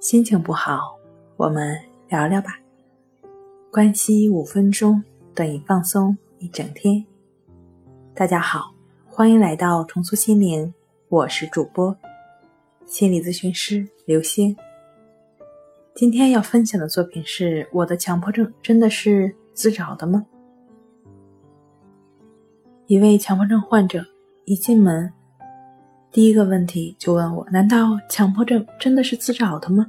心情不好，我们聊聊吧。关系五分钟等于放松一整天。大家好，欢迎来到重塑心灵，我是主播心理咨询师刘星。今天要分享的作品是：我的强迫症真的是自找的吗？一位强迫症患者一进门。第一个问题就问我：难道强迫症真的是自找的吗？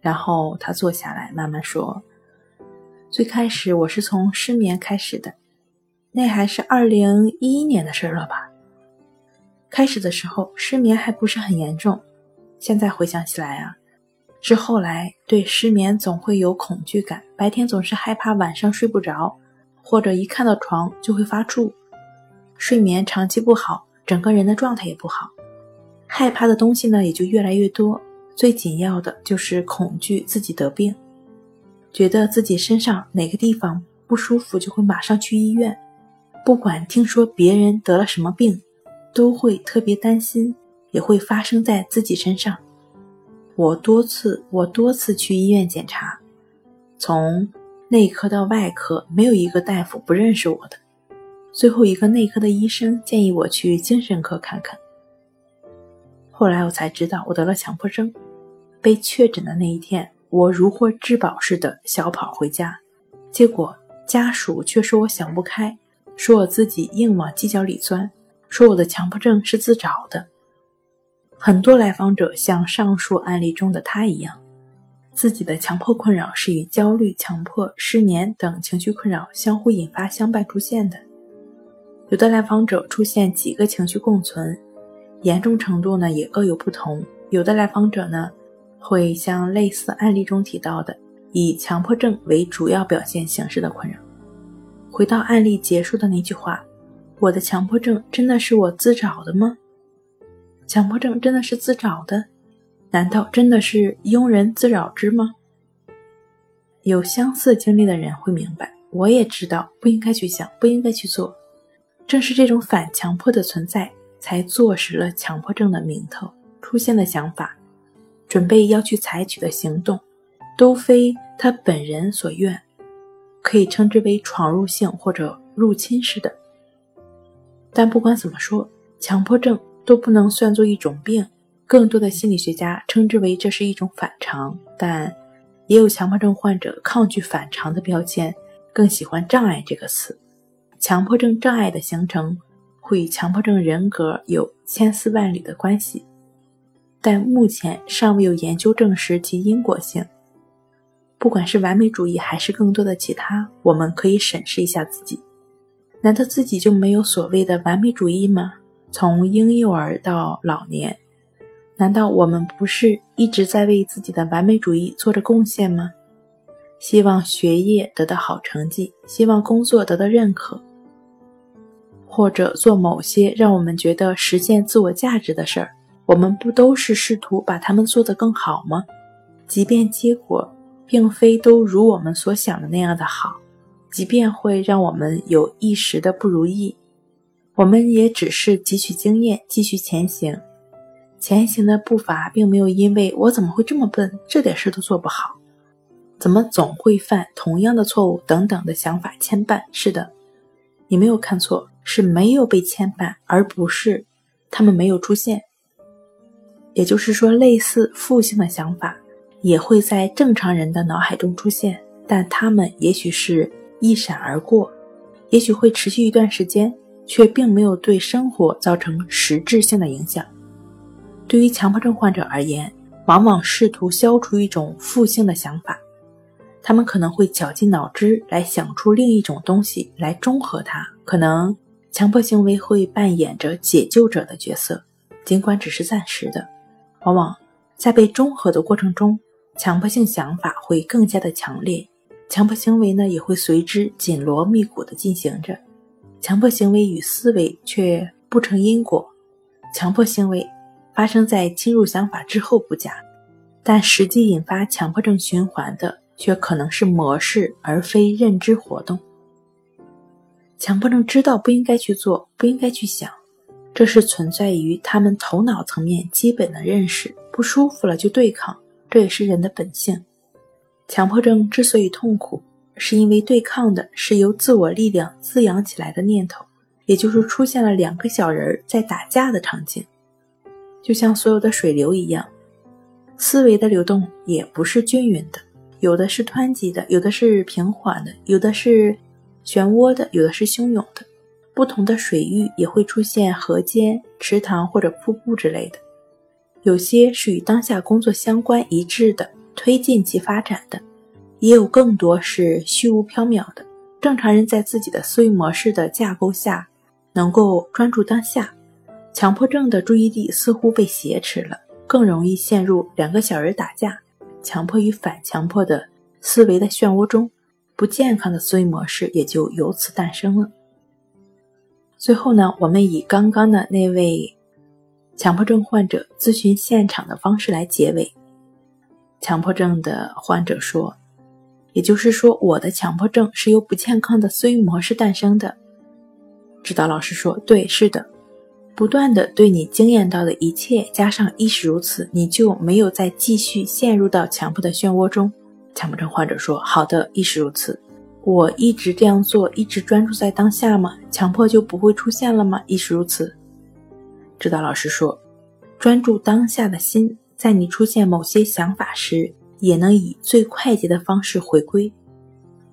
然后他坐下来慢慢说：最开始我是从失眠开始的，那还是二零一一年的事了吧？开始的时候失眠还不是很严重，现在回想起来啊，是后来对失眠总会有恐惧感，白天总是害怕晚上睡不着，或者一看到床就会发怵，睡眠长期不好。整个人的状态也不好，害怕的东西呢也就越来越多。最紧要的就是恐惧自己得病，觉得自己身上哪个地方不舒服就会马上去医院。不管听说别人得了什么病，都会特别担心，也会发生在自己身上。我多次我多次去医院检查，从内科到外科，没有一个大夫不认识我的。最后一个内科的医生建议我去精神科看看。后来我才知道我得了强迫症。被确诊的那一天，我如获至宝似的小跑回家，结果家属却说我想不开，说我自己硬往犄角里钻，说我的强迫症是自找的。很多来访者像上述案例中的他一样，自己的强迫困扰是与焦虑、强迫、失眠等情绪困扰相互引发相伴出现的。有的来访者出现几个情绪共存，严重程度呢也各有不同。有的来访者呢，会像类似案例中提到的，以强迫症为主要表现形式的困扰。回到案例结束的那句话：“我的强迫症真的是我自找的吗？强迫症真的是自找的？难道真的是庸人自扰之吗？”有相似经历的人会明白，我也知道不应该去想，不应该去做。正是这种反强迫的存在，才坐实了强迫症的名头。出现的想法，准备要去采取的行动，都非他本人所愿，可以称之为闯入性或者入侵式的。但不管怎么说，强迫症都不能算作一种病，更多的心理学家称之为这是一种反常。但也有强迫症患者抗拒反常的标签，更喜欢障碍这个词。强迫症障碍的形成会与强迫症人格有千丝万缕的关系，但目前尚未有研究证实其因果性。不管是完美主义还是更多的其他，我们可以审视一下自己：难道自己就没有所谓的完美主义吗？从婴幼儿到老年，难道我们不是一直在为自己的完美主义做着贡献吗？希望学业得到好成绩，希望工作得到认可。或者做某些让我们觉得实现自我价值的事儿，我们不都是试图把它们做得更好吗？即便结果并非都如我们所想的那样的好，即便会让我们有一时的不如意，我们也只是汲取经验，继续前行。前行的步伐并没有因为我怎么会这么笨，这点事都做不好，怎么总会犯同样的错误等等的想法牵绊。是的，你没有看错。是没有被牵绊，而不是他们没有出现。也就是说，类似负性的想法也会在正常人的脑海中出现，但他们也许是一闪而过，也许会持续一段时间，却并没有对生活造成实质性的影响。对于强迫症患者而言，往往试图消除一种负性的想法。他们可能会绞尽脑汁来想出另一种东西来中和它，可能。强迫行为会扮演着解救者的角色，尽管只是暂时的。往往在被中和的过程中，强迫性想法会更加的强烈，强迫行为呢也会随之紧锣密鼓地进行着。强迫行为与思维却不成因果，强迫行为发生在侵入想法之后不假，但实际引发强迫症循环的却可能是模式而非认知活动。强迫症知道不应该去做，不应该去想，这是存在于他们头脑层面基本的认识。不舒服了就对抗，这也是人的本性。强迫症之所以痛苦，是因为对抗的是由自我力量滋养起来的念头，也就是出现了两个小人在打架的场景。就像所有的水流一样，思维的流动也不是均匀的，有的是湍急的，有的是平缓的，有的是漩涡的，有的是汹涌的。不同的水域也会出现河间、池塘或者瀑布之类的，有些是与当下工作相关一致的，推进其发展的，也有更多是虚无缥缈的。正常人在自己的思维模式的架构下，能够专注当下。强迫症的注意力似乎被挟持了，更容易陷入两个小人打架、强迫与反强迫的思维的漩涡中，不健康的思维模式也就由此诞生了。最后呢，我们以刚刚的那位强迫症患者咨询现场的方式来结尾。强迫症的患者说：“也就是说，我的强迫症是由不健康的思维模式诞生的。”指导老师说：“对，是的，不断的对你经验到的一切加上亦是如此，你就没有再继续陷入到强迫的漩涡中。”强迫症患者说：“好的，亦是如此。”我一直这样做，一直专注在当下吗？强迫就不会出现了吗？亦是如此。指导老师说，专注当下的心，在你出现某些想法时，也能以最快捷的方式回归。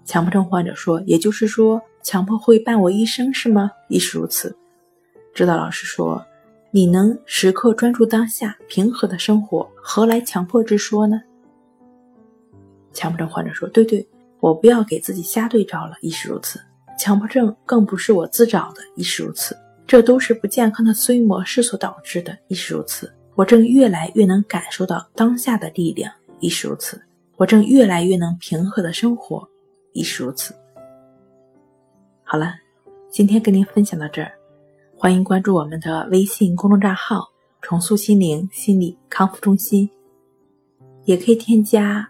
强迫症患者说，也就是说，强迫会伴我一生是吗？亦是如此。指导老师说，你能时刻专注当下，平和的生活，何来强迫之说呢？强迫症患者说，对对。我不要给自己瞎对照了，亦是如此。强迫症更不是我自找的，亦是如此。这都是不健康的思维模式所导致的，亦是如此。我正越来越能感受到当下的力量，亦是如此。我正越来越能平和的生活，亦是如此。好了，今天跟您分享到这儿，欢迎关注我们的微信公众账号“重塑心灵心理康复中心”，也可以添加